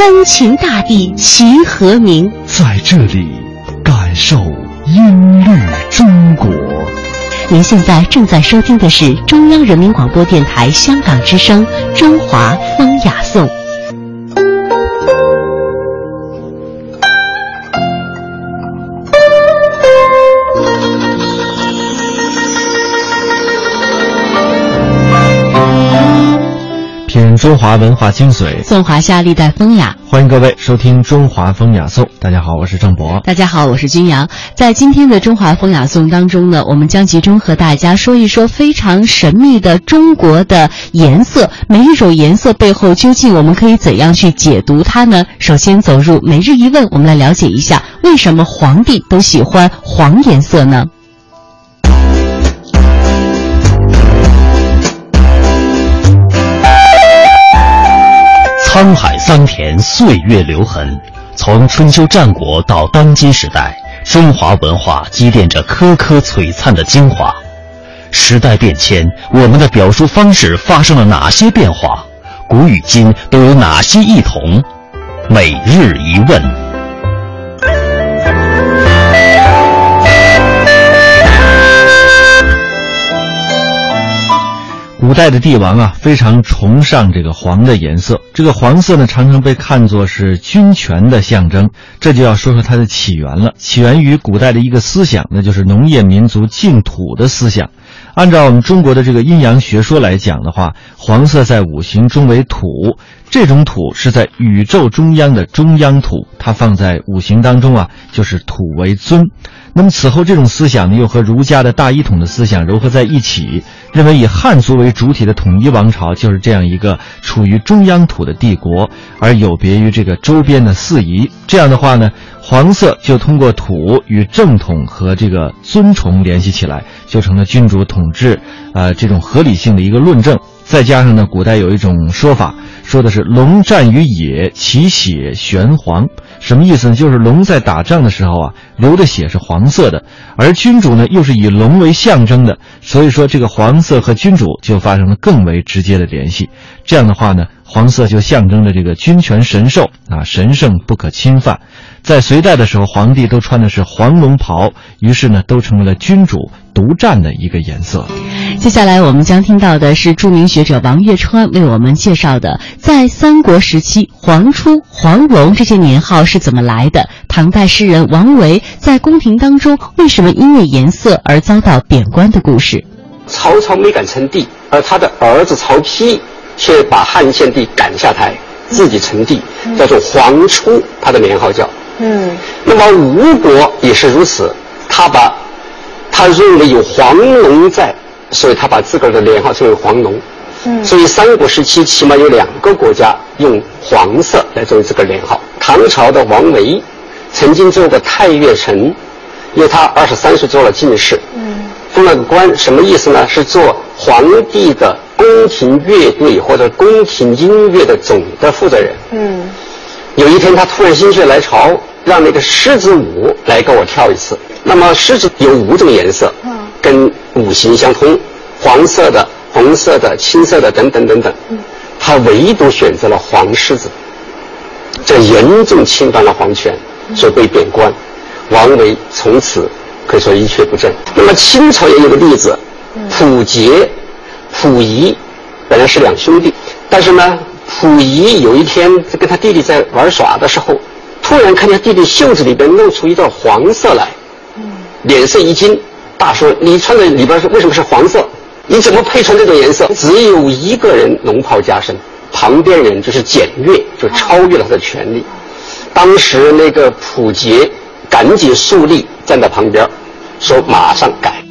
三秦大地齐和鸣。在这里，感受音律中国。您现在正在收听的是中央人民广播电台香港之声《中华风雅颂》。中华文化精髓，颂华夏历代风雅。欢迎各位收听《中华风雅颂》。大家好，我是郑博。大家好，我是君阳。在今天的《中华风雅颂》当中呢，我们将集中和大家说一说非常神秘的中国的颜色。每一种颜色背后，究竟我们可以怎样去解读它呢？首先走入每日一问，我们来了解一下，为什么皇帝都喜欢黄颜色呢？沧海桑田，岁月留痕。从春秋战国到当今时代，中华文化积淀着颗颗璀璨的精华。时代变迁，我们的表述方式发生了哪些变化？古与今都有哪些异同？每日一问。古代的帝王啊，非常崇尚这个黄的颜色。这个黄色呢，常常被看作是军权的象征。这就要说说它的起源了。起源于古代的一个思想，那就是农业民族净土的思想。按照我们中国的这个阴阳学说来讲的话，黄色在五行中为土，这种土是在宇宙中央的中央土，它放在五行当中啊，就是土为尊。那么此后，这种思想呢，又和儒家的大一统的思想糅合在一起，认为以汉族为主体的统一王朝就是这样一个处于中央土的帝国，而有别于这个周边的四夷。这样的话呢，黄色就通过土与正统和这个尊崇联系起来，就成了君主统治，呃，这种合理性的一个论证。再加上呢，古代有一种说法。说的是龙战于野，其血玄黄，什么意思呢？就是龙在打仗的时候啊，流的血是黄色的，而君主呢又是以龙为象征的，所以说这个黄色和君主就发生了更为直接的联系。这样的话呢，黄色就象征着这个君权神授啊，神圣不可侵犯。在隋代的时候，皇帝都穿的是黄龙袍，于是呢，都成为了君主独占的一个颜色。接下来我们将听到的是著名学者王月川为我们介绍的，在三国时期，黄初、黄龙这些年号是怎么来的？唐代诗人王维在宫廷当中为什么因为颜色而遭到贬官的故事？曹操没敢称帝，而他的儿子曹丕却把汉献帝赶下台，自己称帝，叫做皇初，他的年号叫。嗯。那么吴国也是如此，他把，他认为有黄龙在。所以他把自个儿的年号称为黄龙，嗯，所以三国时期起码有两个国家用黄色来作为自个儿年号。唐朝的王维曾经做过太岳丞，因为他二十三岁做了进士，嗯，封了个官，什么意思呢？是做皇帝的宫廷乐队或者宫廷音乐的总的负责人，嗯。有一天他突然心血来潮，让那个狮子舞来给我跳一次。那么狮子有五种颜色，嗯。跟五行相通，黄色的、红色的、青色的等等等等，他唯独选择了黄狮子，这严重侵犯了皇权，所以被贬官。王维从此可以说一蹶不振。那么清朝也有个例子，溥杰、溥仪本来是两兄弟，但是呢，溥仪有一天在跟他弟弟在玩耍的时候，突然看见弟弟袖子里边露出一段黄色来，脸色一惊。大说：“你穿的里边是为什么是黄色？你怎么配穿这种颜色？”只有一个人龙袍加身，旁边人就是检阅，就超越了他的权利。当时那个溥杰赶紧肃立，站在旁边，说：“马上改。”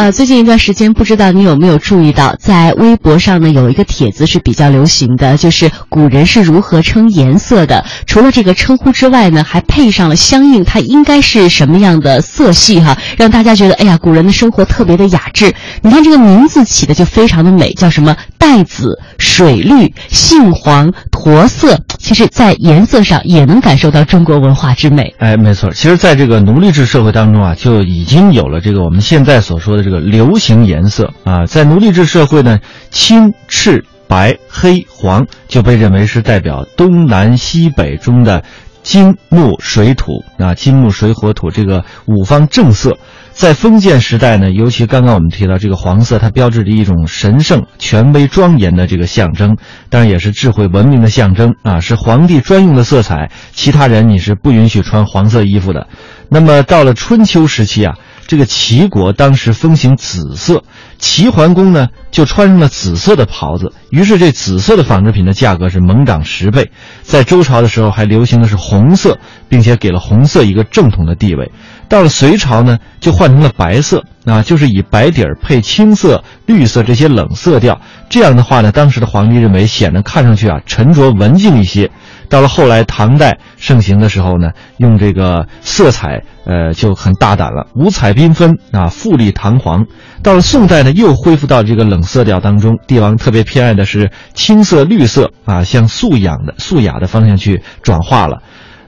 呃，最近一段时间，不知道你有没有注意到，在微博上呢有一个帖子是比较流行的，就是古人是如何称颜色的。除了这个称呼之外呢，还配上了相应它应该是什么样的色系哈，让大家觉得哎呀，古人的生活特别的雅致。你看这个名字起的就非常的美，叫什么带紫、水绿、杏黄、驼色。其实，在颜色上也能感受到中国文化之美。哎，没错，其实，在这个奴隶制社会当中啊，就已经有了这个我们现在所说的这这个流行颜色啊。在奴隶制社会呢，青、赤、白、黑、黄就被认为是代表东南西北中的金木水土啊，金木水火土这个五方正色。在封建时代呢，尤其刚刚我们提到这个黄色，它标志着一种神圣、权威、庄严的这个象征，当然也是智慧、文明的象征啊，是皇帝专用的色彩，其他人你是不允许穿黄色衣服的。那么到了春秋时期啊。这个齐国当时风行紫色，齐桓公呢就穿上了紫色的袍子，于是这紫色的纺织品的价格是猛涨十倍。在周朝的时候还流行的是红色，并且给了红色一个正统的地位。到了隋朝呢，就换成了白色，啊，就是以白底儿配青色、绿色这些冷色调。这样的话呢，当时的皇帝认为显得看上去啊沉着文静一些。到了后来，唐代盛行的时候呢，用这个色彩，呃，就很大胆了，五彩缤纷啊，富丽堂皇。到了宋代呢，又恢复到这个冷色调当中，帝王特别偏爱的是青色、绿色啊，向素养的、素雅的方向去转化了。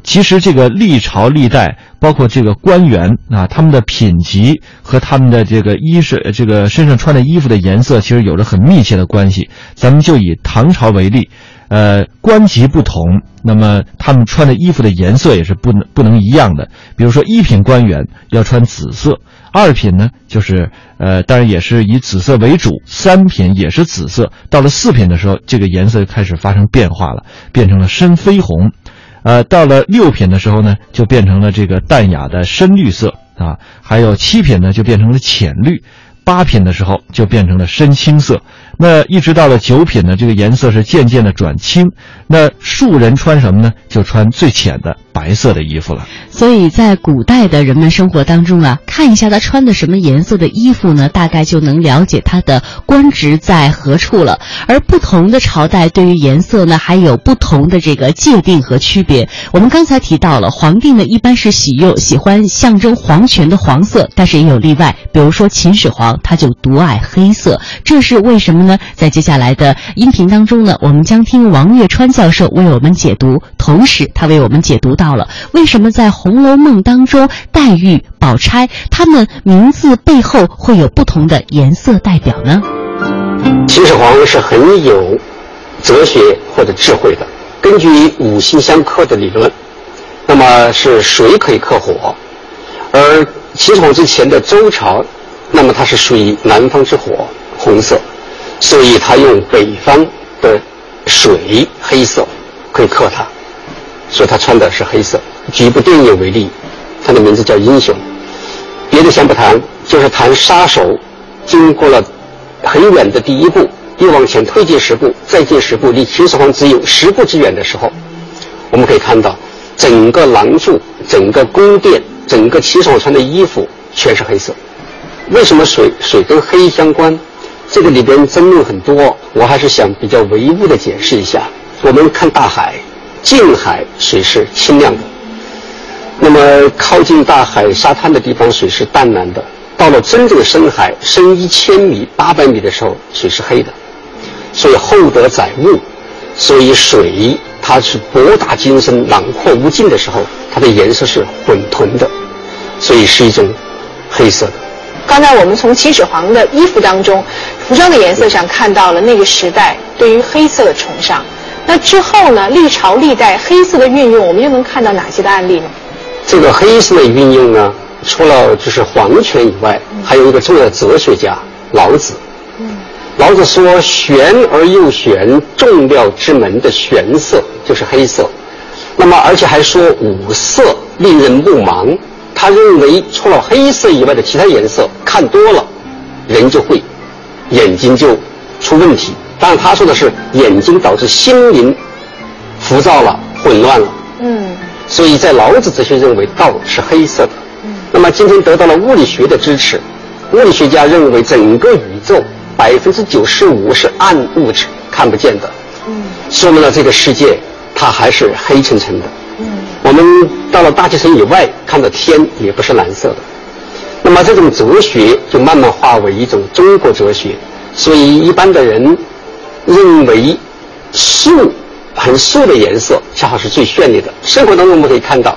其实这个历朝历代，包括这个官员啊，他们的品级和他们的这个衣饰、这个身上穿的衣服的颜色，其实有着很密切的关系。咱们就以唐朝为例。呃，官级不同，那么他们穿的衣服的颜色也是不能不能一样的。比如说，一品官员要穿紫色，二品呢就是呃，当然也是以紫色为主，三品也是紫色。到了四品的时候，这个颜色就开始发生变化了，变成了深绯红。呃，到了六品的时候呢，就变成了这个淡雅的深绿色啊。还有七品呢，就变成了浅绿。八品的时候就变成了深青色，那一直到了九品呢，这个颜色是渐渐的转青。那庶人穿什么呢？就穿最浅的白色的衣服了。所以在古代的人们生活当中啊，看一下他穿的什么颜色的衣服呢，大概就能了解他的官职在何处了。而不同的朝代对于颜色呢，还有不同的这个界定和区别。我们刚才提到了，皇帝呢一般是喜用喜欢象征皇权的黄色，但是也有例外，比如说秦始皇他就独爱黑色，这是为什么呢？在接下来的音频当中呢，我们将听王月川教授为我们解读，同时他为我们解读到了为什么在。《红楼梦》当中，黛玉、宝钗他们名字背后会有不同的颜色代表呢？秦始皇是很有哲学或者智慧的。根据五行相克的理论，那么是水可以克火，而秦始皇之前的周朝，那么它是属于南方之火，红色，所以他用北方的水黑色可以克他，所以他穿的是黑色。举一部电影为例，它的名字叫《英雄》。别的先不谈，就是谈杀手经过了很远的第一步，又往前推进十步，再进十步，离秦始皇只有十步之远的时候，我们可以看到整个廊柱、整个宫殿、整个秦始皇穿的衣服全是黑色。为什么水水跟黑相关？这个里边争论很多，我还是想比较唯物的解释一下。我们看大海，近海水是清亮的。那么靠近大海沙滩的地方，水是淡蓝的；到了真正的深海，深一千米、八百米的时候，水是黑的。所以厚德载物，所以水它是博大精深、囊括无尽的时候，它的颜色是混沌的，所以是一种黑色的。刚才我们从秦始皇的衣服当中、服装的颜色上看到了那个时代对于黑色的崇尚。那之后呢？历朝历代黑色的运用，我们又能看到哪些的案例呢？这个黑色的运用呢，除了就是皇权以外，还有一个重要哲学家老子。老子说：“玄而又玄，众料之门的玄色就是黑色。”那么，而且还说五色令人目盲。他认为，除了黑色以外的其他颜色看多了，人就会眼睛就出问题。当然，他说的是眼睛导致心灵浮躁了、混乱了。嗯。所以在老子哲学认为道是黑色的，嗯那么今天得到了物理学的支持，物理学家认为整个宇宙百分之九十五是暗物质，看不见的。嗯，说明了这个世界它还是黑沉沉的。嗯，我们到了大气层以外，看到天也不是蓝色的。那么这种哲学就慢慢化为一种中国哲学。所以一般的人认为素很素的颜色恰好是最绚丽的。生活当中我们可以看到，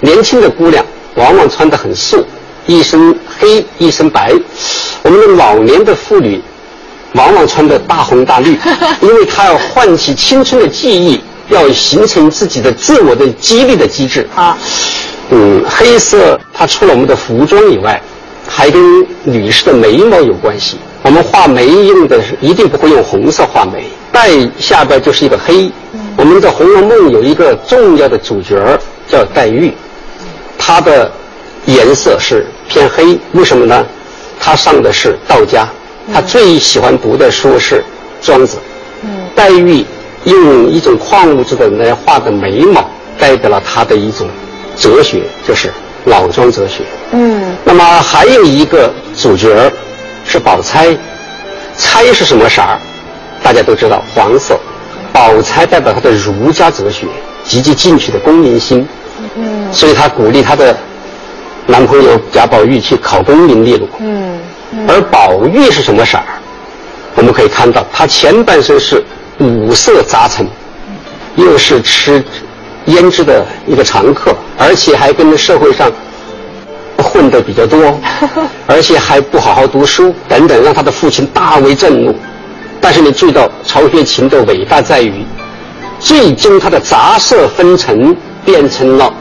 年轻的姑娘往往穿得很素。一身黑，一身白。我们的老年的妇女，往往穿的大红大绿，因为她要唤起青春的记忆，要形成自己的自我的激励的机制。啊，嗯，黑色它除了我们的服装以外，还跟女士的眉毛有关系。我们画眉用的是一定不会用红色画眉，黛下边就是一个黑。我们的《红楼梦》有一个重要的主角叫黛玉，她的。颜色是偏黑，为什么呢？他上的是道家，他最喜欢读的书是《庄子》。黛玉用一种矿物质的来画的眉毛，代表了他的一种哲学，就是老庄哲学。嗯。那么还有一个主角是宝钗，钗是什么色儿？大家都知道黄色。宝钗代表她的儒家哲学，积极进取的公民心。嗯。所以她鼓励她的。男朋友贾宝玉去考功名利禄，嗯，而宝玉是什么色儿？我们可以看到，他前半生是五色杂陈，又是吃胭脂的一个常客，而且还跟社会上混的比较多，而且还不好好读书等等，让他的父亲大为震怒。但是你注意到曹雪芹的伟大在于，最终他的杂色纷陈变成了。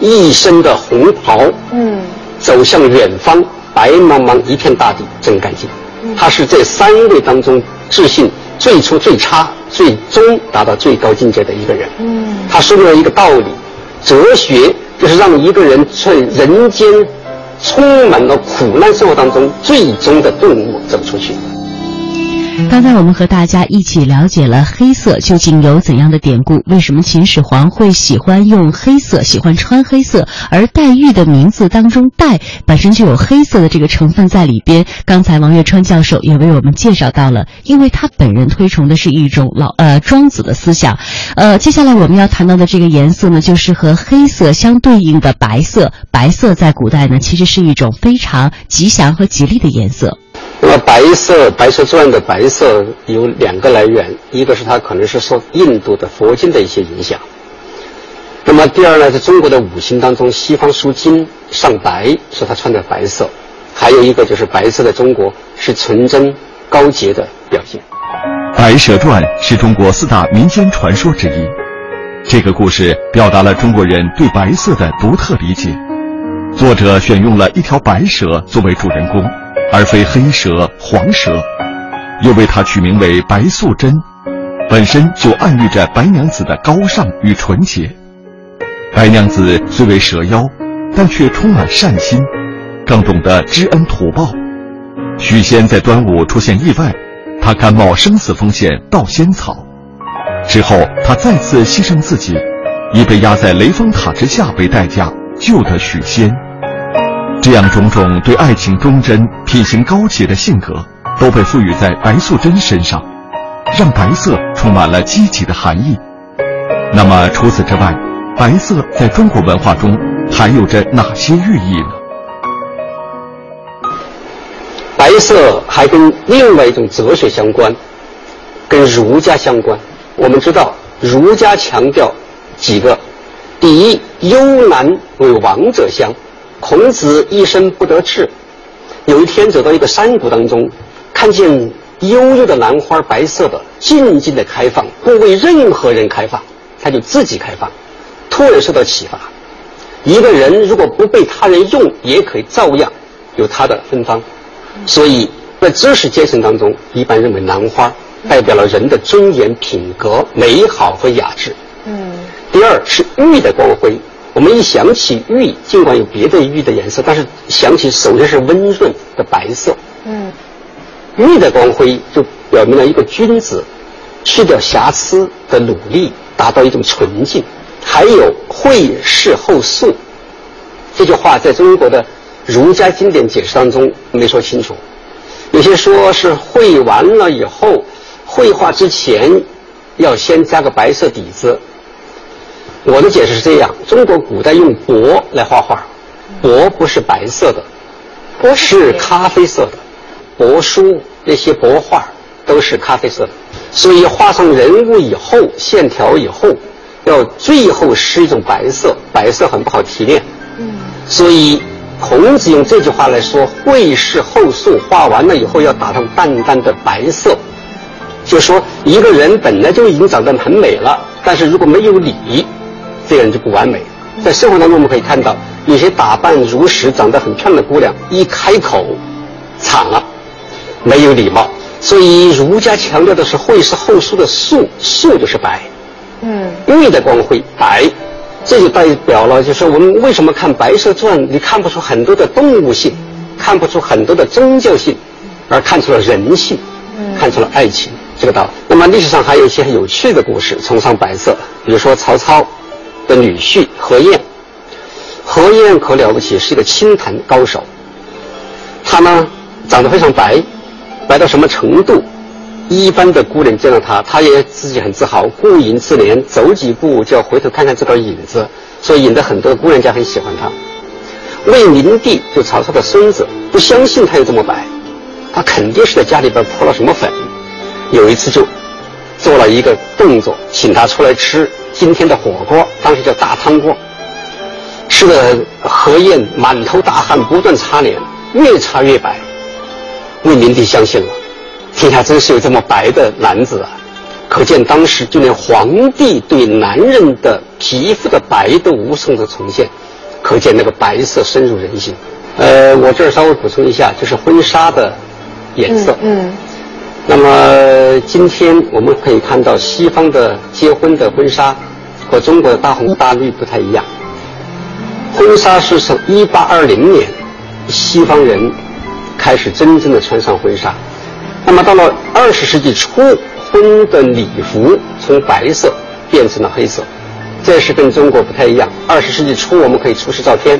一身的红袍，嗯，走向远方，白茫茫一片大地，真干净。他是这三位当中自信最初最差，最终达到最高境界的一个人。嗯，他说明了一个道理：哲学就是让一个人在人间充满了苦难生活当中，最终的顿悟走出去。刚才我们和大家一起了解了黑色究竟有怎样的典故，为什么秦始皇会喜欢用黑色，喜欢穿黑色，而黛玉的名字当中“黛”本身就有黑色的这个成分在里边。刚才王月川教授也为我们介绍到了，因为他本人推崇的是一种老呃庄子的思想。呃，接下来我们要谈到的这个颜色呢，就是和黑色相对应的白色。白色在古代呢，其实是一种非常吉祥和吉利的颜色。那么白色，《白蛇传》的白色有两个来源，一个是它可能是受印度的佛经的一些影响。那么第二呢，在中国的五行当中，西方属金上白，说他穿的白色。还有一个就是白色的中国是纯真高洁的表现。《白蛇传》是中国四大民间传说之一，这个故事表达了中国人对白色的独特理解。作者选用了一条白蛇作为主人公。而非黑蛇、黄蛇，又为它取名为白素贞，本身就暗喻着白娘子的高尚与纯洁。白娘子虽为蛇妖，但却充满善心，更懂得知恩图报。许仙在端午出现意外，他甘冒生死风险盗仙草，之后他再次牺牲自己，以被压在雷峰塔之下为代价救得许仙。这样种种对爱情忠贞、品行高洁的性格，都被赋予在白素贞身上，让白色充满了积极的含义。那么除此之外，白色在中国文化中还有着哪些寓意呢？白色还跟另外一种哲学相关，跟儒家相关。我们知道儒家强调几个：第一，幽兰为王者香。孔子一生不得志，有一天走到一个山谷当中，看见幽幽的兰花，白色的，静静的开放，不为任何人开放，他就自己开放。突然受到启发，一个人如果不被他人用，也可以照样有他的芬芳。所以在知识阶层当中，一般认为兰花代表了人的尊严、品格、美好和雅致。嗯。第二是玉的光辉。我们一想起玉，尽管有别的玉的颜色，但是想起首先是温润的白色。嗯，玉的光辉就表明了一个君子去掉瑕疵的努力，达到一种纯净。还有“惠事后素”这句话，在中国的儒家经典解释当中没说清楚。有些说是绘完了以后，绘画之前要先加个白色底子。我的解释是这样：中国古代用帛来画画，帛不是白色的，帛是咖啡色的。帛书那些帛画都是咖啡色的，所以画上人物以后，线条以后，要最后施一种白色，白色很不好提炼。嗯，所以孔子用这句话来说：“绘是后素，画完了以后要打上淡淡的白色。”就说一个人本来就已经长得很美了，但是如果没有礼。这个人就不完美。在生活当中，我们可以看到，有些打扮如实、长得很漂亮的姑娘，一开口，惨了，没有礼貌。所以儒家强调的是会是后素的素，素就是白，嗯，玉的光辉白，这就代表了，就是我们为什么看《白蛇传》，你看不出很多的动物性，看不出很多的宗教性，而看出了人性，看出了爱情这个道理。那么历史上还有一些很有趣的故事，崇尚白色，比如说曹操。的女婿何晏，何晏可了不起，是一个清谈高手。他呢，长得非常白，白到什么程度？一般的姑娘见到他，他也自己很自豪，顾影自怜，走几步就要回头看看自个影子，所以引得很多姑娘家很喜欢他。魏明帝就曹操的孙子，不相信他有这么白，他肯定是在家里边泼了什么粉。有一次就做了一个动作，请他出来吃。今天的火锅，当时叫大汤锅，吃的何晏满头大汗，不断擦脸，越擦越白。魏明帝相信了，天下真是有这么白的男子啊！可见当时就连皇帝对男人的皮肤的白都无从的重现，可见那个白色深入人心。呃，我这儿稍微补充一下，就是婚纱的颜色。嗯。那么今天我们可以看到，西方的结婚的婚纱和中国的大红大绿不太一样。婚纱是从一八二零年西方人开始真正的穿上婚纱。那么到了二十世纪初，婚的礼服从白色变成了黑色，这是跟中国不太一样。二十世纪初我们可以出示照片。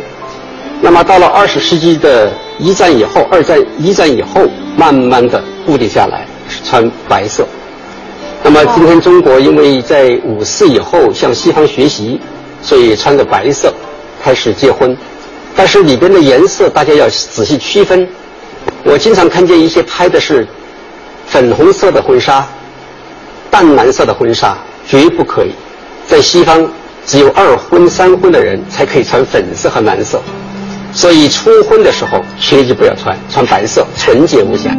那么到了二十世纪的一战以后，二战一战以后，慢慢的固定下来。穿白色，那么今天中国因为在五四以后向西方学习，所以穿着白色开始结婚，但是里边的颜色大家要仔细区分。我经常看见一些拍的是粉红色的婚纱、淡蓝色的婚纱，绝不可以。在西方，只有二婚三婚的人才可以穿粉色和蓝色，所以初婚的时候切记不要穿，穿白色，纯洁无瑕。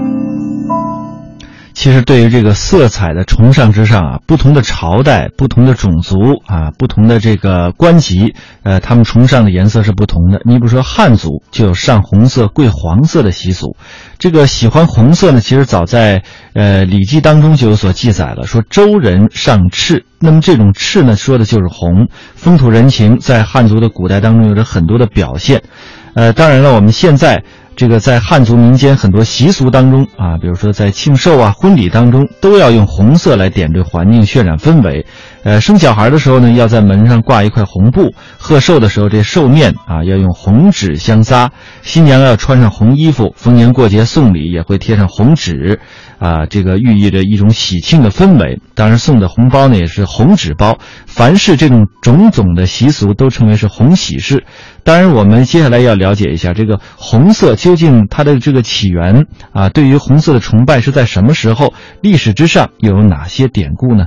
其实，对于这个色彩的崇尚之上啊，不同的朝代、不同的种族啊、不同的这个官级，呃，他们崇尚的颜色是不同的。你比如说汉族就有上红色、贵黄色的习俗，这个喜欢红色呢，其实早在呃《礼记》当中就有所记载了，说周人上赤，那么这种赤呢，说的就是红。风土人情在汉族的古代当中有着很多的表现，呃，当然了，我们现在。这个在汉族民间很多习俗当中啊，比如说在庆寿啊、婚礼当中，都要用红色来点缀环境、渲染氛围。呃，生小孩的时候呢，要在门上挂一块红布；贺寿的时候，这寿面啊要用红纸相撒；新娘要穿上红衣服；逢年过节送礼也会贴上红纸。啊，这个寓意着一种喜庆的氛围。当然，送的红包呢也是红纸包。凡是这种种种的习俗，都称为是红喜事。当然，我们接下来要了解一下这个红色究竟它的这个起源啊。对于红色的崇拜是在什么时候？历史之上又有哪些典故呢？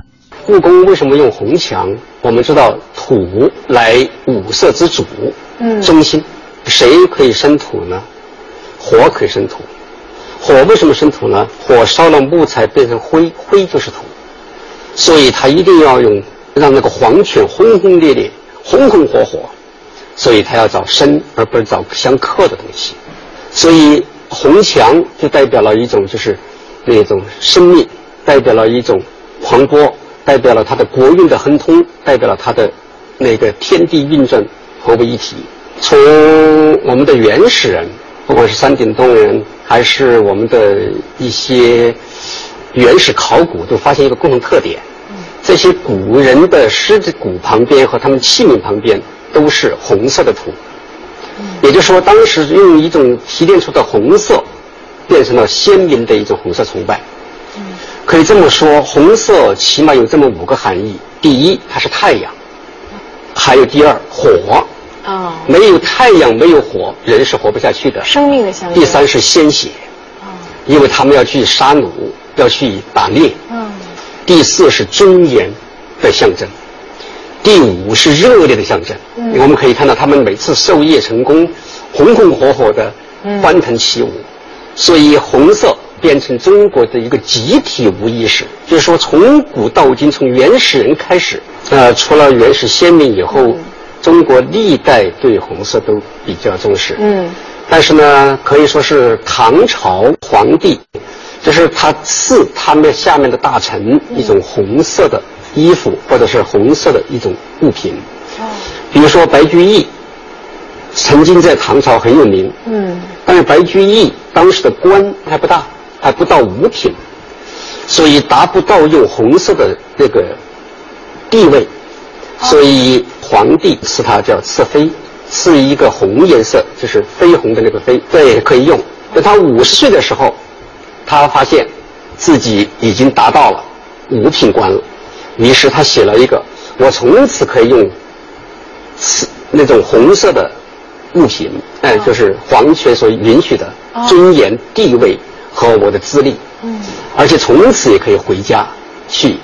故宫为什么用红墙？我们知道土来五色之主，嗯，中心，谁可以生土呢？火可以生土。火为什么生土呢？火烧了木材变成灰，灰就是土，所以他一定要用让那个黄泉轰轰烈烈、红红火火，所以他要找生而不是找相克的东西。所以红墙就代表了一种就是那种生命，代表了一种磅礴，代表了它的国运的亨通，代表了它的那个天地运转合为一体。从我们的原始人，不管是山顶洞人。还是我们的一些原始考古都发现一个共同特点：这些古人的狮子骨旁边和他们器皿旁边都是红色的土。也就是说，当时用一种提炼出的红色，变成了鲜明的一种红色崇拜。可以这么说，红色起码有这么五个含义：第一，它是太阳；还有第二，火。啊。没有太阳，没有火，人是活不下去的。生命的象征。第三是鲜血。啊。因为他们要去杀戮，要去打猎。嗯。第四是尊严的象征。第五是热烈的象征。嗯。我们可以看到他们每次授业成功，红红火火的欢腾起舞。所以红色。变成中国的一个集体无意识，就是说从古到今，从原始人开始，呃，除了原始先民以后，中国历代对红色都比较重视。嗯，但是呢，可以说是唐朝皇帝，就是他赐他们下面的大臣一种红色的衣服，或者是红色的一种物品。哦，比如说白居易，曾经在唐朝很有名。嗯，但是白居易当时的官还不大。还不到五品，所以达不到用红色的那个地位，所以皇帝赐他叫赐妃，赐一个红颜色，就是绯红的那个绯，对，可以用。等他五十岁的时候，他发现自己已经达到了五品官了，于是他写了一个：我从此可以用赐那种红色的物品，哎，就是皇权所允许的尊严地位。和我的资历，嗯，而且从此也可以回家去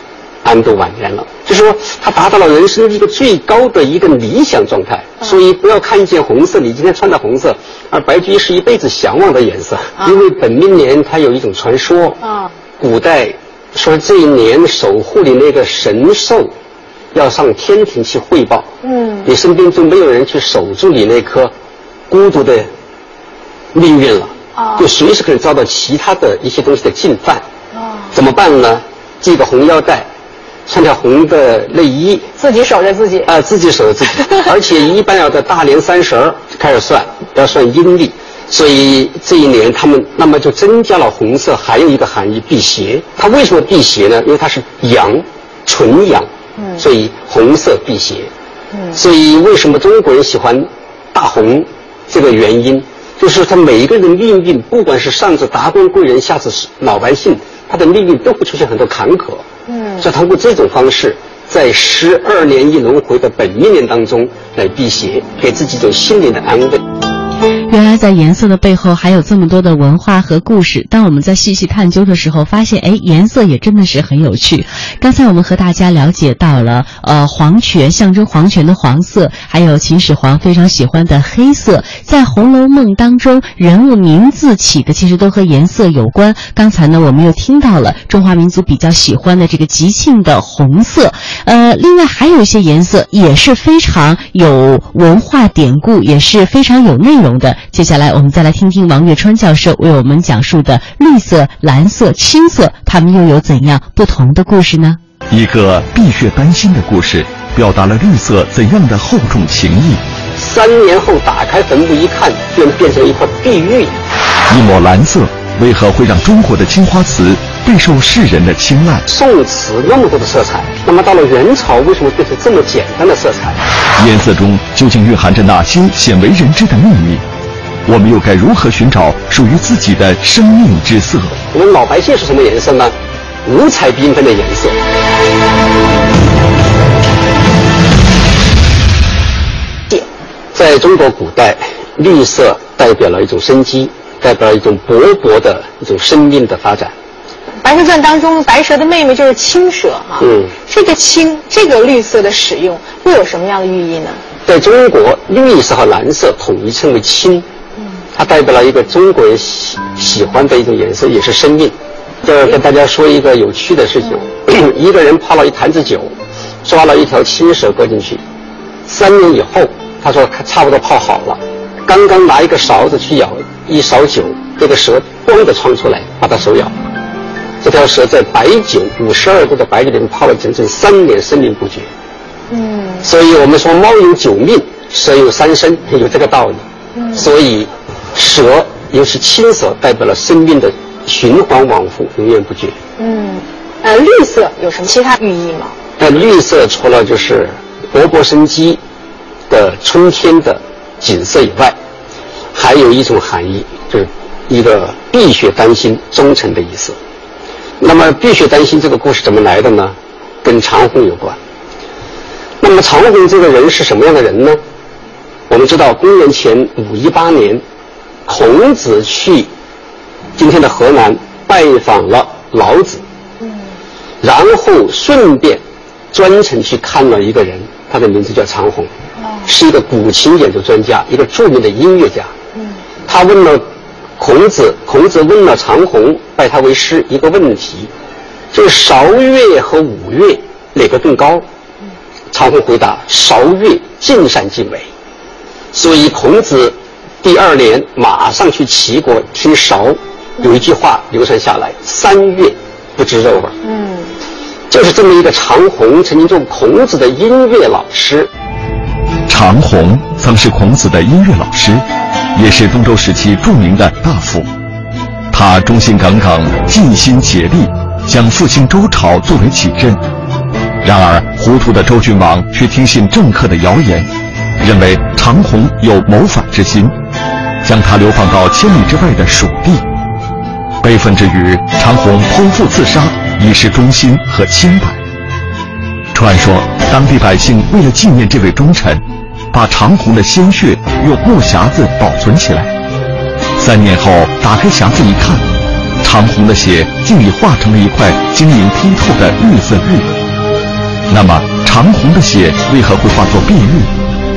安度晚年了。就是说他达到了人生一个最高的一个理想状态。所以不要看一件红色，你今天穿的红色，而白居易是一辈子向往的颜色。因为本命年它有一种传说，啊，古代说这一年守护你那个神兽要上天庭去汇报，嗯，你身边就没有人去守住你那颗孤独的命运了。就随时可能遭到其他的一些东西的侵犯，怎么办呢？系个红腰带，穿条红的内衣，自己守着自己。啊，自己守着自己，而且一般要在大年三十儿开始算，要算阴历，所以这一年他们那么就增加了红色，还有一个含义辟邪。它为什么辟邪呢？因为它是阳，纯阳，所以红色辟邪。嗯所以为什么中国人喜欢大红？这个原因。就是他每一个人命运，不管是上至达官贵人，下至老百姓，他的命运都会出现很多坎坷。嗯，所以通过这种方式，在十二年一轮回的本命年当中来辟邪，给自己一种心灵的安慰。原来在颜色的背后还有这么多的文化和故事。当我们在细细探究的时候，发现，哎，颜色也真的是很有趣。刚才我们和大家了解到了，呃，皇权象征皇权的黄色，还有秦始皇非常喜欢的黑色。在《红楼梦》当中，人物名字起的其实都和颜色有关。刚才呢，我们又听到了中华民族比较喜欢的这个吉庆的红色。呃，另外还有一些颜色也是非常有文化典故，也是非常有内容。的，接下来我们再来听听王月川教授为我们讲述的绿色、蓝色、青色，它们又有怎样不同的故事呢？一个碧血丹心的故事，表达了绿色怎样的厚重情谊。三年后打开坟墓一看，便变成了一块碧玉。一抹蓝色，为何会让中国的青花瓷备受世人的青睐？宋瓷那么多的色彩，那么到了元朝，为什么变成这么简单的色彩？颜色中究竟蕴含着哪些鲜为人知的秘密？我们又该如何寻找属于自己的生命之色？我们老百姓是什么颜色呢？五彩缤纷的颜色。在中国古代，绿色代表了一种生机，代表了一种勃勃的一种生命的发展。《白蛇传》当中，白蛇的妹妹就是青蛇哈。嗯。这个青，这个绿色的使用，又有什么样的寓意呢？在中国，绿色和蓝色统一称为青。嗯。它代表了一个中国人喜喜欢的一种颜色，也是生命。这儿跟大家说一个有趣的事情：一个人泡了一坛子酒，抓了一条青蛇搁进去，三年以后，他说差不多泡好了，刚刚拿一个勺子去舀一勺酒，这个蛇咣的窜出来，把他手咬。这条蛇在白酒五十二度的白酒里面泡了整整三年，生命不绝。嗯，所以我们说猫有九命，蛇有三生，有这个道理。嗯，所以蛇又是青蛇，代表了生命的循环往复，永远不绝。嗯，呃，绿色有什么其他寓意吗？呃绿色除了就是勃勃生机的春天的景色以外，还有一种含义，就是一个碧血丹心、忠诚的意思。那么碧血丹心这个故事怎么来的呢？跟长虹有关。那么长虹这个人是什么样的人呢？我们知道，公元前五一八年，孔子去今天的河南拜访了老子，然后顺便专程去看了一个人，他的名字叫长虹，是一个古琴演奏专家，一个著名的音乐家。他问了孔子，孔子问了长虹，拜他为师一个问题，就是韶乐和五乐哪个更高？长虹回答：韶乐尽善尽美。所以孔子第二年马上去齐国听韶，有一句话流传下来：“三月不知肉味。”嗯，就是这么一个长虹，曾经做孔子的音乐老师。长虹曾是孔子的音乐老师，也是东周时期著名的大夫。他忠心耿耿，尽心竭力，将复兴周朝作为己任。然而，糊涂的周君王却听信政客的谣言。认为长虹有谋反之心，将他流放到千里之外的蜀地。悲愤之余，长虹剖腹自杀，以示忠心和清白。传说当地百姓为了纪念这位忠臣，把长虹的鲜血用木匣子保存起来。三年后打开匣子一看，长虹的血竟已化成了一块晶莹剔透的绿色玉。那么，长虹的血为何会化作碧玉？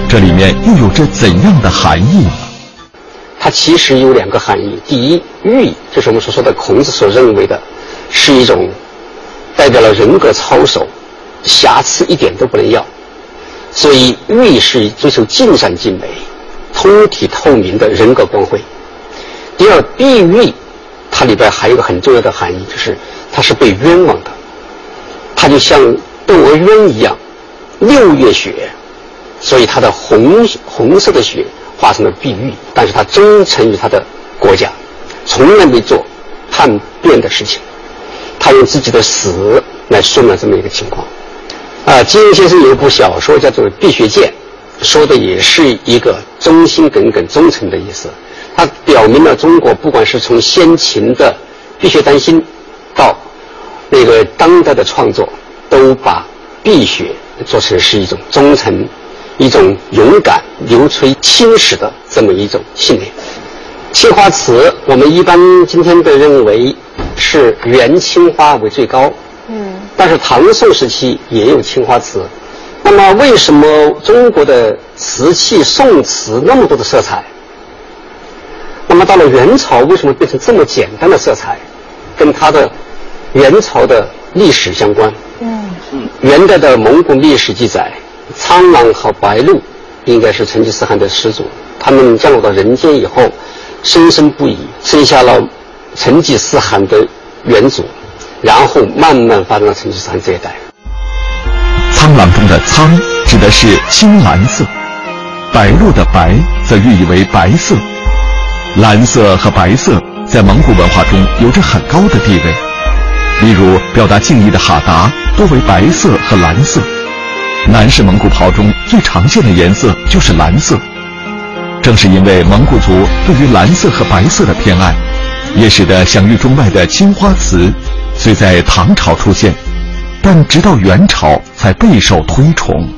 这里面又有着怎样的含义呢？它其实有两个含义。第一，玉就是我们所说的孔子所认为的，是一种代表了人格操守，瑕疵一点都不能要。所以玉是追求尽善尽美、通体透明的人格光辉。第二，碧玉它里边还有个很重要的含义，就是它是被冤枉的，它就像窦娥冤一样，六月雪。所以它的红红色的雪化成了碧玉，但是他忠诚于他的国家，从来没做叛变的事情。他用自己的死来说明这么一个情况。啊，金庸先生有一部小说叫做《碧血剑》，说的也是一个忠心耿耿、忠诚的意思。他表明了中国不管是从先秦的碧血丹心，到那个当代的创作，都把碧血做成是一种忠诚。一种勇敢、流垂青史的这么一种信念。青花瓷，我们一般今天被认为是元青花为最高。嗯。但是唐宋时期也有青花瓷。那么，为什么中国的瓷器宋瓷那么多的色彩？那么到了元朝，为什么变成这么简单的色彩？跟它的元朝的历史相关。嗯。元代的蒙古历史记载。苍狼和白鹿应该是成吉思汗的始祖，他们降落到人间以后，生生不已，生下了成吉思汗的元祖，然后慢慢发展到成吉思汗这一代。苍狼中的苍指的是青蓝色，白鹿的白则寓意为白色，蓝色和白色在蒙古文化中有着很高的地位，例如表达敬意的哈达多为白色和蓝色。男士蒙古袍中最常见的颜色就是蓝色，正是因为蒙古族对于蓝色和白色的偏爱，也使得享誉中外的青花瓷虽在唐朝出现，但直到元朝才备受推崇。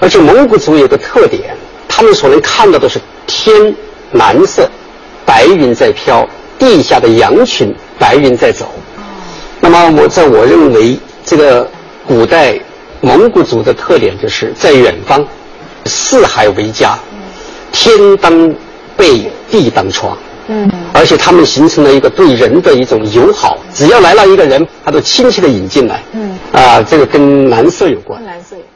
而且蒙古族有个特点，他们所能看到的是天蓝色，白云在飘，地下的羊群白云在走。那么我在我认为，这个古代。蒙古族的特点就是在远方，四海为家，天当被，地当窗。嗯，而且他们形成了一个对人的一种友好，只要来了一个人，他都亲切的引进来。嗯，啊，这个跟蓝色有关。蓝色有关。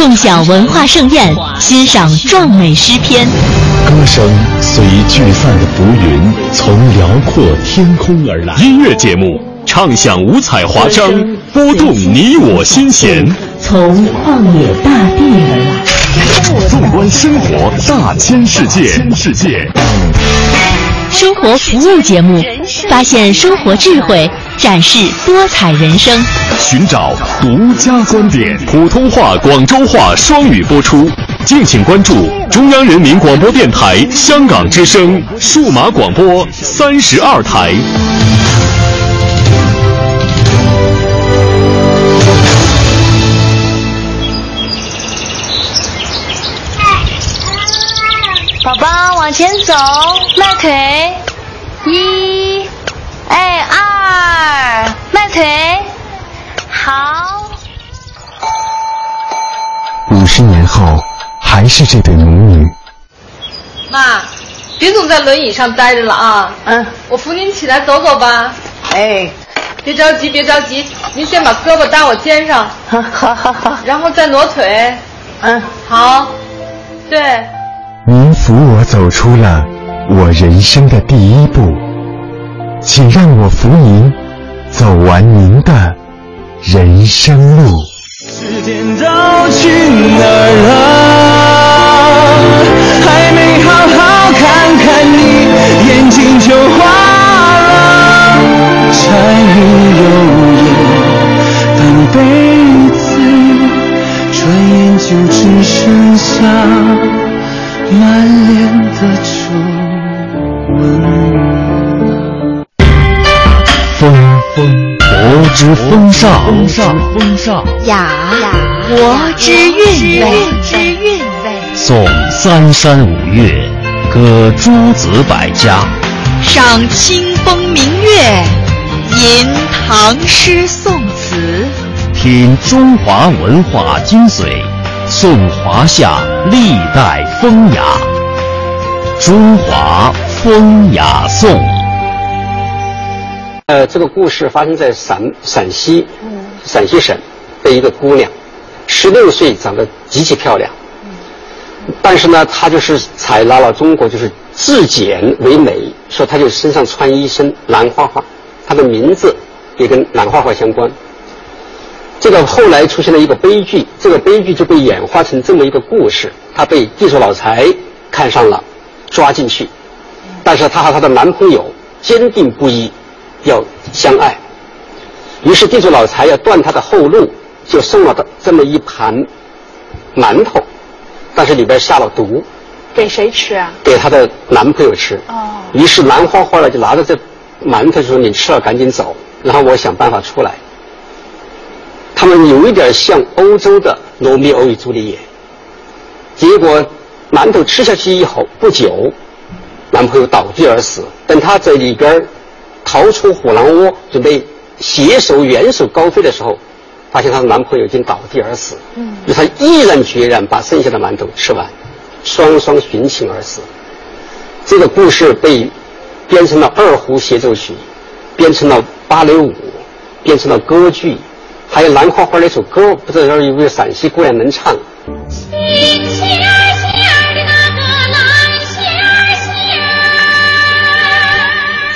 共享文化盛宴，欣赏壮美诗篇。歌声随聚散的浮云，从辽阔天空而来。音乐节目唱响五彩华章，拨动你我心弦。从旷野大地而来。纵观生活大千世界，世界。生活服务节目，发现生活智慧，展示多彩人生。寻找独家观点，普通话、广州话双语播出。敬请关注中央人民广播电台香港之声数码广播三十二台。宝宝往前走，迈腿，一，哎二，迈腿，好。五十年后。还是这对母女。妈，别总在轮椅上待着了啊！嗯，我扶您起来走走吧。哎，别着急，别着急，您先把胳膊搭我肩上。好好好。然后再挪腿。嗯，好。对。您扶我走出了我人生的第一步，请让我扶您走完您的人生路。时间都去哪儿了？还没好好看看你，眼睛就花了。柴米油盐半辈子，转眼就只剩下之风尚，风尚，风尚雅雅，国之韵味，之韵味。颂三山五岳，歌诸子百家，赏清风明月，吟唐诗宋词，品中华文化精髓，颂华夏历代风雅。中华风雅颂。呃，这个故事发生在陕陕西，陕西省的一个姑娘，十六岁，长得极其漂亮。但是呢，她就是采纳了中国就是质简为美，说她就身上穿一身蓝花花，她的名字也跟蓝花花相关。这个后来出现了一个悲剧，这个悲剧就被演化成这么一个故事：她被地主老财看上了，抓进去，但是她和她的男朋友坚定不移。要相爱，于是地主老财要断他的后路，就送了他这么一盘馒头，但是里边下了毒。给谁吃啊？给她的男朋友吃。哦。于是兰花花呢就拿着这馒头说：“你吃了赶紧走，然后我想办法出来。”他们有一点像欧洲的罗密欧与朱丽叶。结果馒头吃下去以后不久，男朋友倒地而死。等他在里边。逃出虎狼窝，准备携手远走高飞的时候，发现她的男朋友已经倒地而死。嗯，她毅然决然把剩下的馒头吃完，双双殉情而死。这个故事被编成了二胡协奏曲，编成了芭蕾舞，编成了歌剧，还有《兰花花》那首歌，不知道有没有陕西姑娘能唱。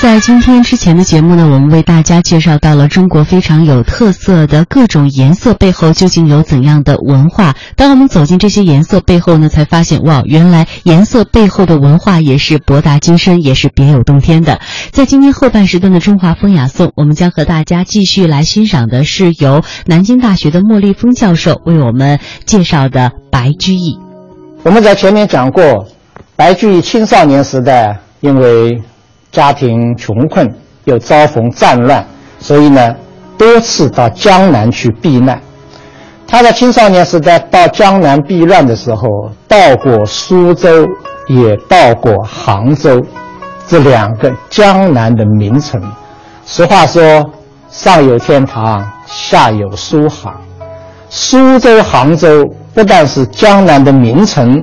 在今天之前的节目呢，我们为大家介绍到了中国非常有特色的各种颜色背后究竟有怎样的文化。当我们走进这些颜色背后呢，才发现哇，原来颜色背后的文化也是博大精深，也是别有洞天的。在今天后半时段的《中华风雅颂》，我们将和大家继续来欣赏的是由南京大学的莫立峰教授为我们介绍的白居易。我们在前面讲过，白居易青少年时代因为。家庭穷困，又遭逢战乱，所以呢，多次到江南去避难。他在青少年时代到江南避难的时候，到过苏州、也到过杭州这两个江南的名城。俗话说：“上有天堂，下有苏杭。”苏州、杭州不但是江南的名城，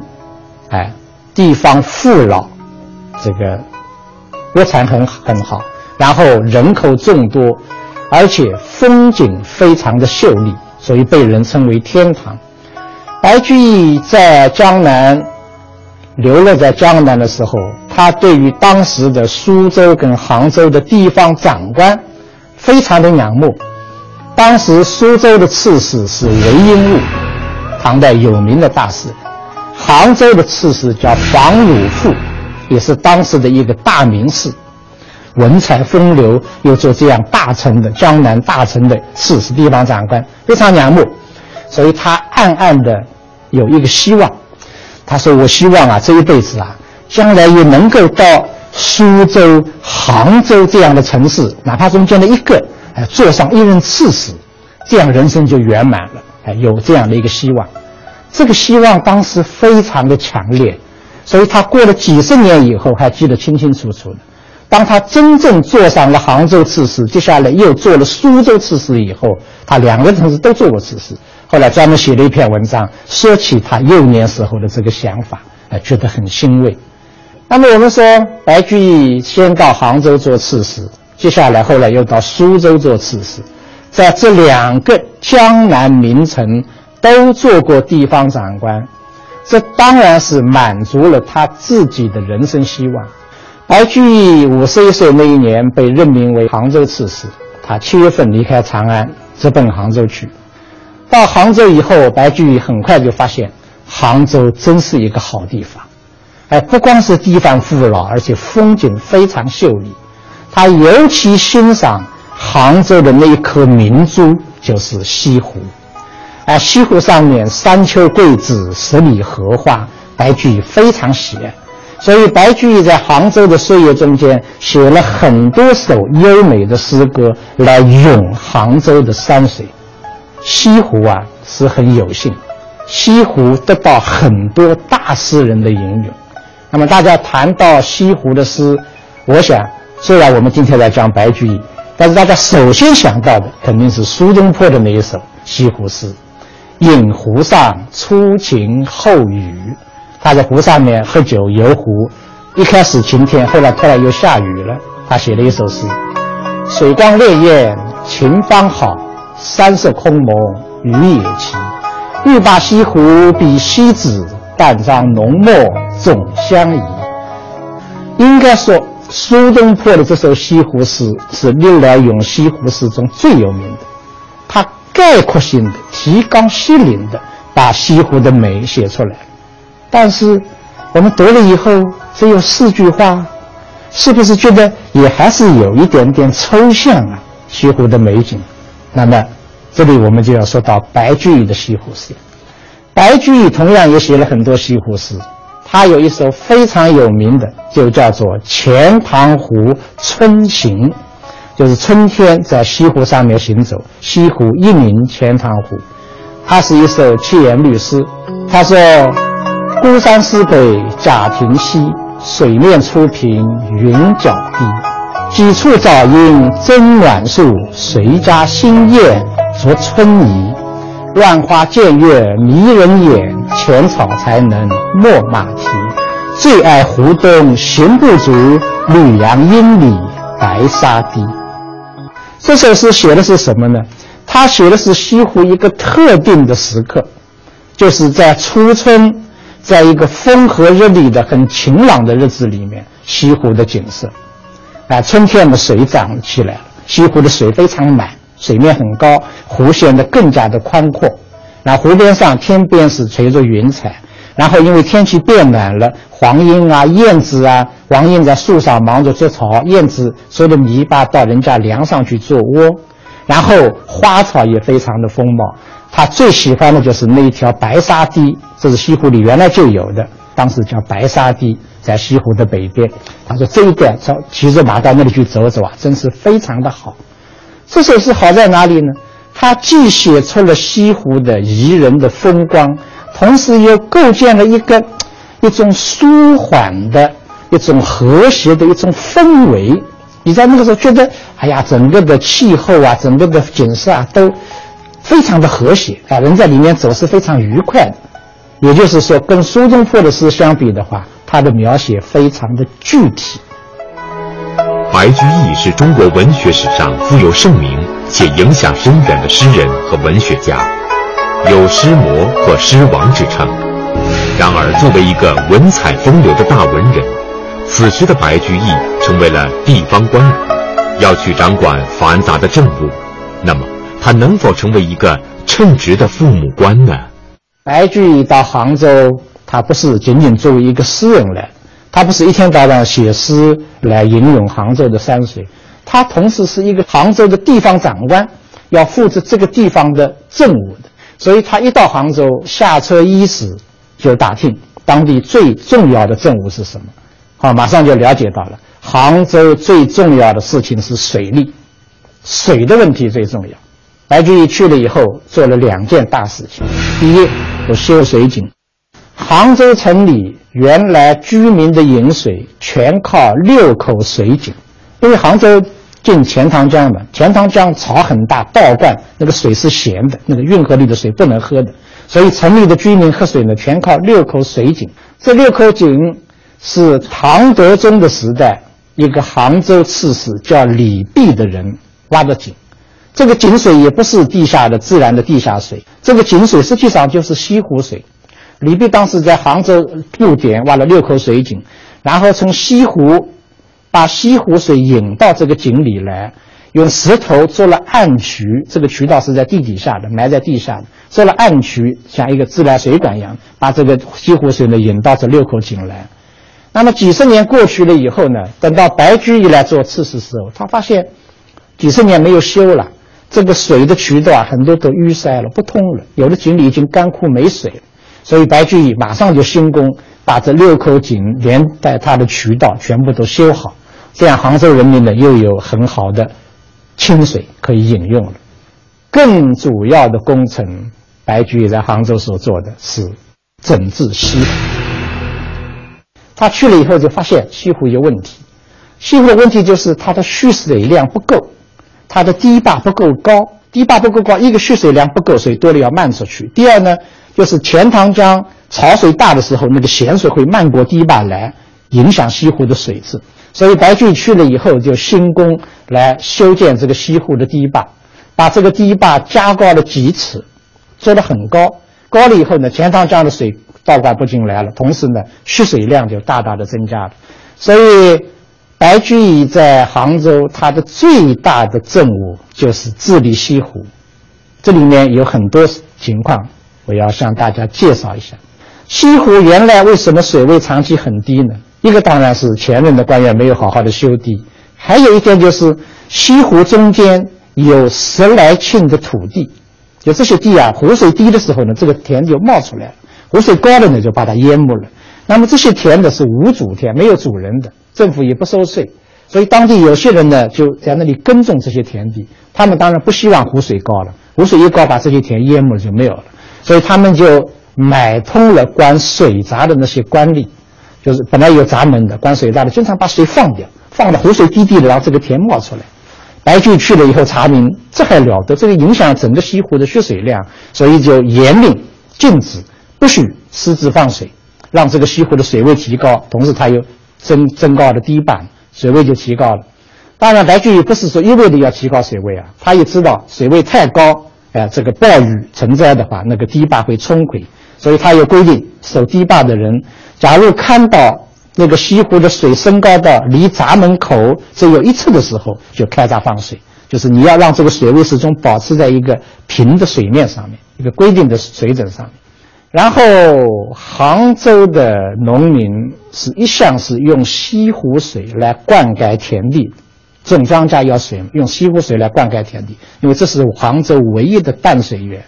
哎，地方富饶，这个物产很很好，然后人口众多，而且风景非常的秀丽，所以被人称为天堂。白居易在江南流落在江南的时候，他对于当时的苏州跟杭州的地方长官非常的仰慕。当时苏州的刺史是韦应物，唐代有名的大诗人；杭州的刺史叫房汝富，也是当时的一个大名士，文采风流，又做这样大臣的江南大臣的刺史地方长官，非常仰慕，所以他暗暗的有一个希望，他说：“我希望啊，这一辈子啊，将来也能够到苏州、杭州这样的城市，哪怕中间的一个。”哎，做上一任刺史，这样人生就圆满了。哎，有这样的一个希望，这个希望当时非常的强烈，所以他过了几十年以后还记得清清楚楚的。当他真正做上了杭州刺史，接下来又做了苏州刺史以后，他两个城市都做过刺史。后来专门写了一篇文章，说起他幼年时候的这个想法，哎，觉得很欣慰。那么我们说，白居易先到杭州做刺史。接下来，后来又到苏州做刺史，在这两个江南名城都做过地方长官，这当然是满足了他自己的人生希望。白居易五十一岁那一年被任命为杭州刺史，他七月份离开长安，直奔杭州去。到杭州以后，白居易很快就发现杭州真是一个好地方，哎，不光是地方富饶，而且风景非常秀丽。他尤其欣赏杭州的那一颗明珠，就是西湖。啊，西湖上面山丘桂子，十里荷花，白居易非常喜爱。所以，白居易在杭州的岁月中间，写了很多首优美的诗歌来咏杭州的山水。西湖啊，是很有幸，西湖得到很多大诗人的吟咏。那么，大家谈到西湖的诗，我想。虽然我们今天在讲白居易，但是大家首先想到的肯定是苏东坡的那一首西湖诗：“饮湖上初晴后雨。”他在湖上面喝酒游湖，一开始晴天，后来突然又下雨了。他写了一首诗：“水光潋滟晴方好，山色空蒙雨也奇。欲把西湖比西子，淡妆浓墨总相宜。”应该说。苏东坡的这首西湖诗是历来咏西湖诗中最有名的，概括性的、提纲挈领的把西湖的美写出来。但是我们读了以后，只有四句话，是不是觉得也还是有一点点抽象啊？西湖的美景。那么这里我们就要说到白居易的西湖诗。白居易同样也写了很多西湖诗。他有一首非常有名的，就叫做《钱塘湖春行》，就是春天在西湖上面行走。西湖一名钱塘湖，它是一首七言律诗。他说：“孤山寺北贾亭西，水面初平云脚低。几处早莺争暖树，谁家新燕啄春泥？乱花渐月迷人眼。”浅草才能没马蹄，最爱湖东行不足，绿杨阴里白沙堤。这首诗写的是什么呢？他写的是西湖一个特定的时刻，就是在初春，在一个风和日丽的很晴朗的日子里面，西湖的景色。啊，春天的水涨起来了，西湖的水非常满，水面很高，湖显得更加的宽阔。那湖边上，天边是垂着云彩，然后因为天气变暖了，黄莺啊、燕子啊，黄莺在树上忙着筑巢，燕子收了泥巴到人家梁上去做窝，然后花草也非常的丰茂。他最喜欢的就是那一条白沙堤，这是西湖里原来就有的，当时叫白沙堤，在西湖的北边。他说这一段走骑着马到那里去走走啊，真是非常的好。这首诗好在哪里呢？它既写出了西湖的宜人的风光，同时又构建了一个一种舒缓的、一种和谐的一种氛围。你在那个时候觉得，哎呀，整个的气候啊，整个的景色啊，都非常的和谐啊，人在里面走是非常愉快的。也就是说，跟苏东坡的诗相比的话，他的描写非常的具体。白居易是中国文学史上富有盛名且影响深远的诗人和文学家，有“诗魔”或“诗王”之称。然而，作为一个文采风流的大文人，此时的白居易成为了地方官员，要去掌管繁杂的政务。那么，他能否成为一个称职的父母官呢？白居易到杭州，他不是仅仅作为一个诗人来，他不是一天到晚写诗来吟咏杭州的山水，他同时是一个杭州的地方长官，要负责这个地方的政务。所以他一到杭州，下车伊始就打听当地最重要的政务是什么，好，马上就了解到了杭州最重要的事情是水利，水的问题最重要。白居易去了以后，做了两件大事情，第一。我修水井，杭州城里原来居民的饮水全靠六口水井，因为杭州进钱塘江嘛，钱塘江潮很大，倒灌那个水是咸的，那个运河里的水不能喝的，所以城里的居民喝水呢，全靠六口水井。这六口井是唐德宗的时代一个杭州刺史叫李泌的人挖的井。这个井水也不是地下的自然的地下水，这个井水实际上就是西湖水。李泌当时在杭州布点挖了六口水井，然后从西湖把西湖水引到这个井里来，用石头做了暗渠，这个渠道是在地底下的，埋在地下的，做了暗渠，像一个自来水管一样，把这个西湖水呢引到这六口井来。那么几十年过去了以后呢，等到白居易来做刺史时候，他发现几十年没有修了。这个水的渠道啊，很多都淤塞了，不通了。有的井里已经干枯没水，所以白居易马上就兴工，把这六口井连带它的渠道全部都修好，这样杭州人民呢又有很好的清水可以饮用了。更主要的工程，白居易在杭州所做的是整治西湖。他去了以后就发现西湖有问题，西湖的问题就是它的蓄水量不够。它的堤坝不够高，堤坝不够高，一个蓄水量不够，水多了要漫出去。第二呢，就是钱塘江潮水大的时候，那个咸水会漫过堤坝来，影响西湖的水质。所以白居易去了以后，就兴工来修建这个西湖的堤坝，把这个堤坝加高了几尺，做得很高。高了以后呢，钱塘江的水倒灌不进来了，同时呢，蓄水量就大大的增加了。所以。白居易在杭州，他的最大的政务就是治理西湖。这里面有很多情况，我要向大家介绍一下。西湖原来为什么水位长期很低呢？一个当然是前任的官员没有好好的修堤，还有一点就是西湖中间有十来顷的土地，就这些地啊，湖水低的时候呢，这个田就冒出来了；湖水高了呢，就把它淹没了。那么这些田呢是无主田，没有主人的。政府也不收税，所以当地有些人呢就在那里耕种这些田地。他们当然不希望湖水高了，湖水一高把这些田淹没了就没有了。所以他们就买通了管水闸的那些官吏，就是本来有闸门的管水闸的，经常把水放掉，放到湖水低低的，然后这个田冒出来。白居易去了以后查明，这还了得，这个影响整个西湖的蓄水量，所以就严令禁止，不许私自放水，让这个西湖的水位提高，同时他又。增增高的堤坝，水位就提高了。当然，白居易不是说一味的要提高水位啊，他也知道水位太高，哎，这个暴雨成灾的话，那个堤坝会冲毁，所以他有规定守堤坝的人，假如看到那个西湖的水升高到离闸门口只有一尺的时候，就开闸放水，就是你要让这个水位始终保持在一个平的水面上面，一个规定的水准上面。然后，杭州的农民是一向是用西湖水来灌溉田地，种庄稼要水，用西湖水来灌溉田地，因为这是杭州唯一的淡水源。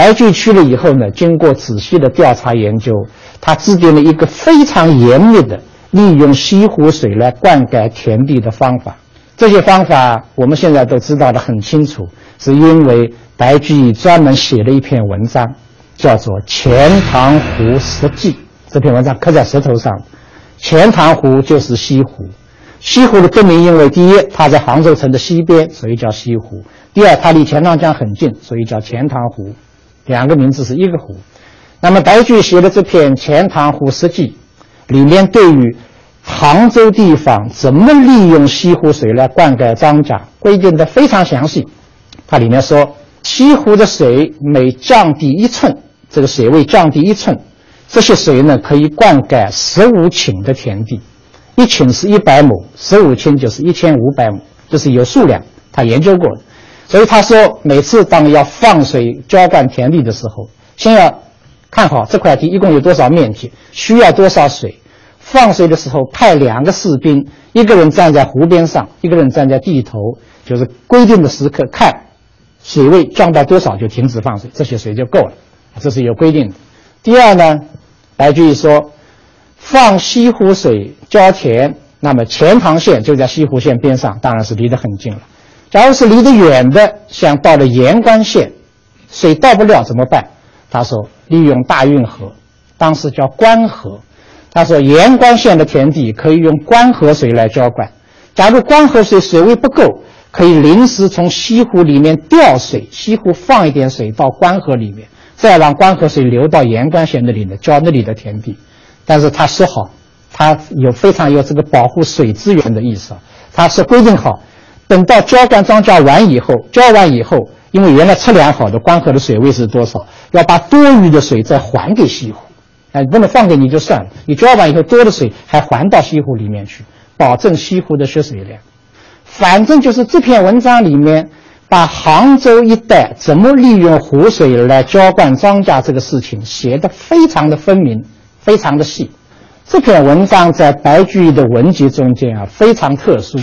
白居易去了以后呢，经过仔细的调查研究，他制定了一个非常严密的利用西湖水来灌溉田地的方法。这些方法我们现在都知道的很清楚，是因为白居易专门写了一篇文章。叫做《钱塘湖实记》，这篇文章刻在石头上。钱塘湖就是西湖，西湖的得名，因为第一，它在杭州城的西边，所以叫西湖；第二，它离钱塘江很近，所以叫钱塘湖。两个名字是一个湖。那么白居易写的这篇《钱塘湖诗记》，里面对于杭州地方怎么利用西湖水来灌溉庄稼，规定的非常详细。它里面说，西湖的水每降低一寸，这个水位降低一寸。这些水呢，可以灌溉十五顷的田地，一顷是一百亩，十五顷就是一千五百亩，这是有数量，他研究过的。所以他说，每次当要放水浇灌田地的时候，先要看好这块地一共有多少面积，需要多少水。放水的时候，派两个士兵，一个人站在湖边上，一个人站在地头，就是规定的时刻看水位降到多少就停止放水，这些水就够了，这是有规定的。第二呢？白居易说：“放西湖水浇田，那么钱塘县就在西湖县边上，当然是离得很近了。假如是离得远的，像到了盐官县，水到不了怎么办？他说利用大运河，当时叫关河。他说盐官县的田地可以用关河水来浇灌。假如关河水水位不够，可以临时从西湖里面调水，西湖放一点水到关河里面。”再让关河水流到盐官县那里呢，浇那里的田地。但是他说好，他有非常有这个保护水资源的意思。他是规定好，等到浇灌庄稼完以后，浇完以后，因为原来测量好的关河的水位是多少，要把多余的水再还给西湖。哎，不能放给你就算了，你浇完以后多的水还还到西湖里面去，保证西湖的蓄水量。反正就是这篇文章里面。把杭州一带怎么利用湖水来浇灌庄稼这个事情写得非常的分明，非常的细。这篇文章在白居易的文集中间啊非常特殊，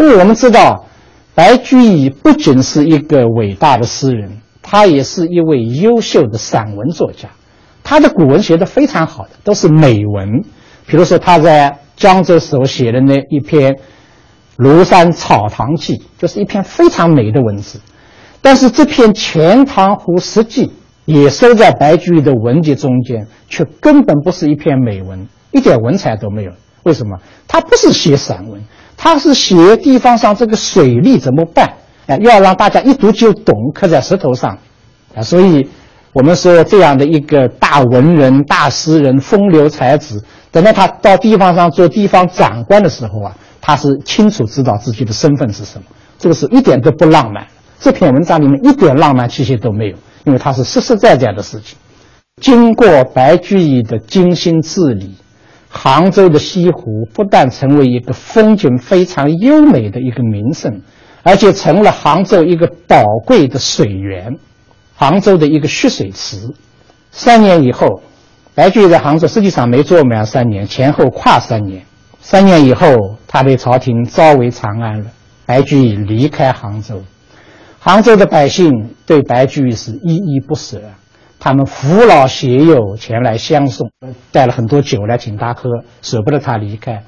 因为我们知道，白居易不仅是一个伟大的诗人，他也是一位优秀的散文作家。他的古文写得非常好的，都是美文。比如说他在江浙时候写的那一篇。《庐山草堂记》就是一篇非常美的文字，但是这篇《钱塘湖十记》也收在白居易的文集中间，却根本不是一篇美文，一点文采都没有。为什么？他不是写散文，他是写地方上这个水利怎么办？哎，要让大家一读就懂，刻在石头上。啊，所以我们说这样的一个大文人、大诗人、风流才子，等到他到地方上做地方长官的时候啊。他是清楚知道自己的身份是什么，这个是一点都不浪漫。这篇文章里面一点浪漫气息都没有，因为它是实实在在的事情。经过白居易的精心治理，杭州的西湖不但成为一个风景非常优美的一个名胜，而且成了杭州一个宝贵的水源，杭州的一个蓄水池。三年以后，白居易在杭州实际上没做满三年，前后跨三年。三年以后，他被朝廷召回长安了。白居易离开杭州，杭州的百姓对白居易是依依不舍，他们扶老携幼前来相送，带了很多酒来请他喝，舍不得他离开。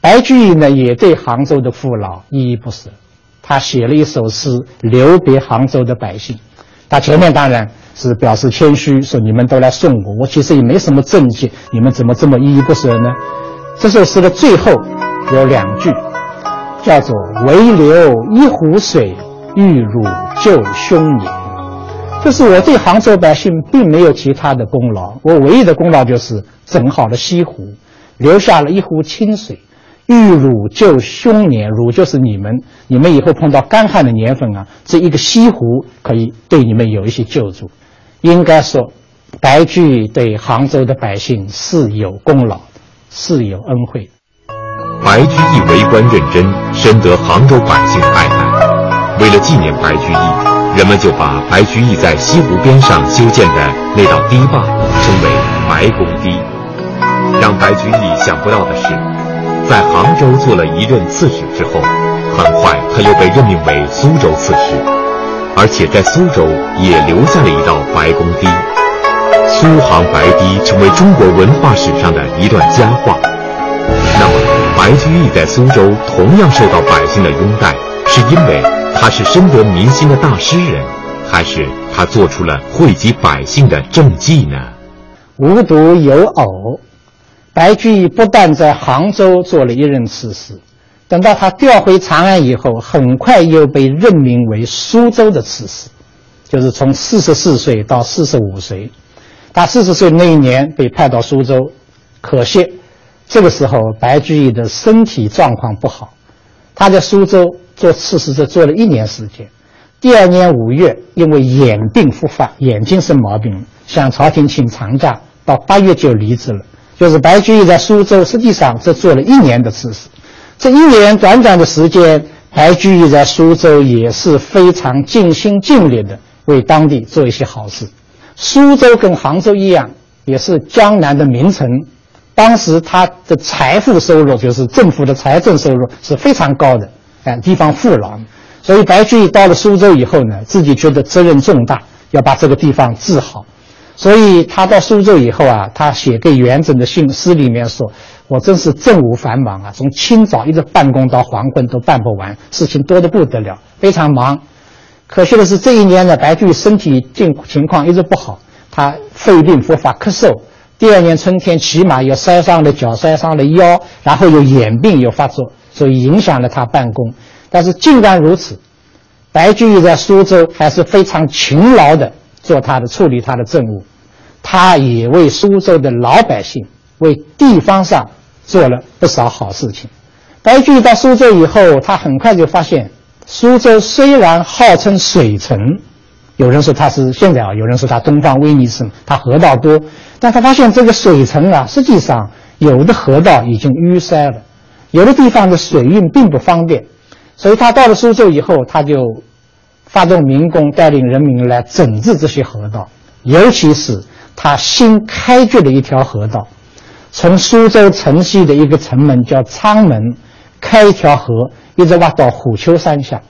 白居易呢，也对杭州的父老依依不舍，他写了一首诗留别杭州的百姓。他前面当然是表示谦虚，说你们都来送我，我其实也没什么政绩，你们怎么这么依依不舍呢？这首诗的最后有两句，叫做“唯留一湖水，玉汝救兄年”。就是我对杭州百姓并没有其他的功劳，我唯一的功劳就是整好了西湖，留下了一湖清水，玉汝救凶年。汝就是你们，你们以后碰到干旱的年份啊，这一个西湖可以对你们有一些救助。应该说，白居易对杭州的百姓是有功劳。是有恩惠。白居易为官认真，深得杭州百姓的爱戴。为了纪念白居易，人们就把白居易在西湖边上修建的那道堤坝称为白公堤。让白居易想不到的是，在杭州做了一任刺史之后，很快他又被任命为苏州刺史，而且在苏州也留下了一道白公堤。苏杭白堤成为中国文化史上的一段佳话。那么，白居易在苏州同样受到百姓的拥戴，是因为他是深得民心的大诗人，还是他做出了惠及百姓的政绩呢？无独有偶，白居易不但在杭州做了一任刺史，等到他调回长安以后，很快又被任命为苏州的刺史，就是从四十四岁到四十五岁。他四十岁那一年被派到苏州，可惜这个时候白居易的身体状况不好，他在苏州做刺史，只做了一年时间。第二年五月，因为眼病复发，眼睛生毛病，向朝廷请长假，到八月就离职了。就是白居易在苏州，实际上只做了一年的刺史。这一年短短的时间，白居易在苏州也是非常尽心尽力的为当地做一些好事。苏州跟杭州一样，也是江南的名城。当时他的财富收入，就是政府的财政收入是非常高的，哎，地方富饶。所以白居易到了苏州以后呢，自己觉得责任重大，要把这个地方治好。所以他到苏州以后啊，他写给元稹的信诗里面说：“我真是政务繁忙啊，从清早一直办公到黄昏都办不完，事情多得不得了，非常忙。”可惜的是，这一年呢，白居易身体境情况一直不好，他肺病复发，咳嗽。第二年春天骑马又摔伤了脚，摔伤了腰，然后又眼病又发作，所以影响了他办公。但是尽管如此，白居易在苏州还是非常勤劳的做他的处理他的政务，他也为苏州的老百姓、为地方上做了不少好事情。白居易到苏州以后，他很快就发现。苏州虽然号称水城，有人说他是现在啊，有人说他东方威尼斯，他河道多，但他发现这个水城啊，实际上有的河道已经淤塞了，有的地方的水运并不方便，所以他到了苏州以后，他就发动民工，带领人民来整治这些河道，尤其是他新开掘了一条河道，从苏州城西的一个城门叫仓门，开一条河。一直挖到虎丘山下，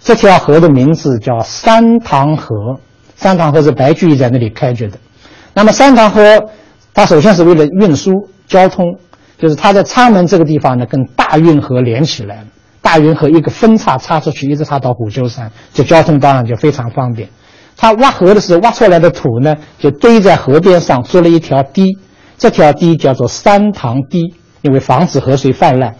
这条河的名字叫三塘河。三塘河是白居易在那里开掘的。那么三塘河，它首先是为了运输交通，就是它在仓门这个地方呢，跟大运河连起来了。大运河一个分叉插出去，一直插到虎丘山，这交通当然就非常方便。他挖河的时候，挖出来的土呢，就堆在河边上，做了一条堤。这条堤叫做三塘堤，因为防止河水泛滥。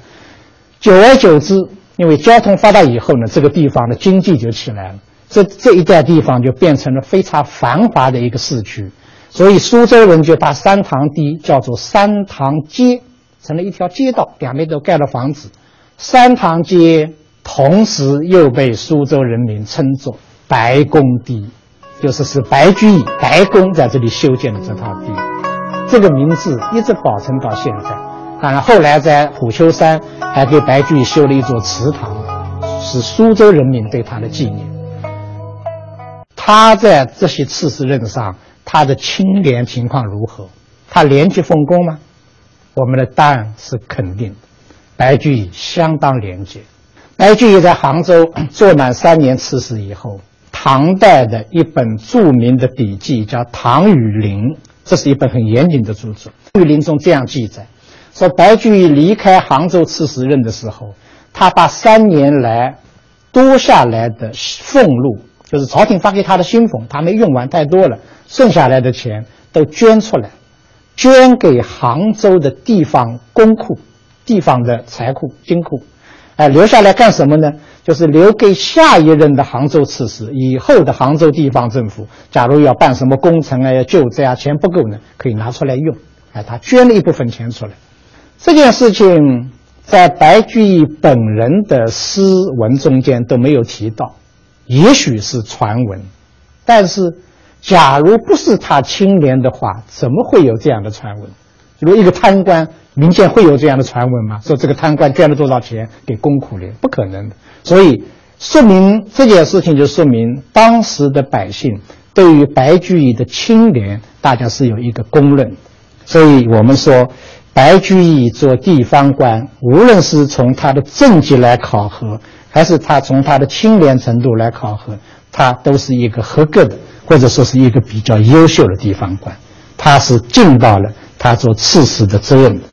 久而久之，因为交通发达以后呢，这个地方的经济就起来了，这这一带地方就变成了非常繁华的一个市区，所以苏州人就把三塘堤叫做三塘街，成了一条街道，两边都盖了房子。三塘街同时又被苏州人民称作白公堤，就是是白居易白公在这里修建的这套堤，这个名字一直保存到现在。当然，后来在虎丘山还给白居易修了一座祠堂，是苏州人民对他的纪念。他在这些刺史任上，他的清廉情况如何？他廉洁奉公吗？我们的答案是肯定的。白居易相当廉洁。白居易在杭州做满三年刺史以后，唐代的一本著名的笔记叫《唐雨林》，这是一本很严谨的著作。《雨林》中这样记载。说白居易离开杭州刺史任的时候，他把三年来多下来的俸禄，就是朝廷发给他的薪俸，他没用完太多了，剩下来的钱都捐出来，捐给杭州的地方公库、地方的财库、金库，哎，留下来干什么呢？就是留给下一任的杭州刺史，以后的杭州地方政府，假如要办什么工程啊、要救灾啊，钱不够呢，可以拿出来用。哎，他捐了一部分钱出来。这件事情在白居易本人的诗文中间都没有提到，也许是传闻，但是假如不是他清廉的话，怎么会有这样的传闻？如果一个贪官，民间会有这样的传闻吗？说这个贪官捐了多少钱给公苦廉？不可能的。所以说明这件事情就说明当时的百姓对于白居易的清廉，大家是有一个公认。所以我们说。白居易做地方官，无论是从他的政绩来考核，还是他从他的清廉程度来考核，他都是一个合格的，或者说是一个比较优秀的地方官。他是尽到了他做刺史的责任的。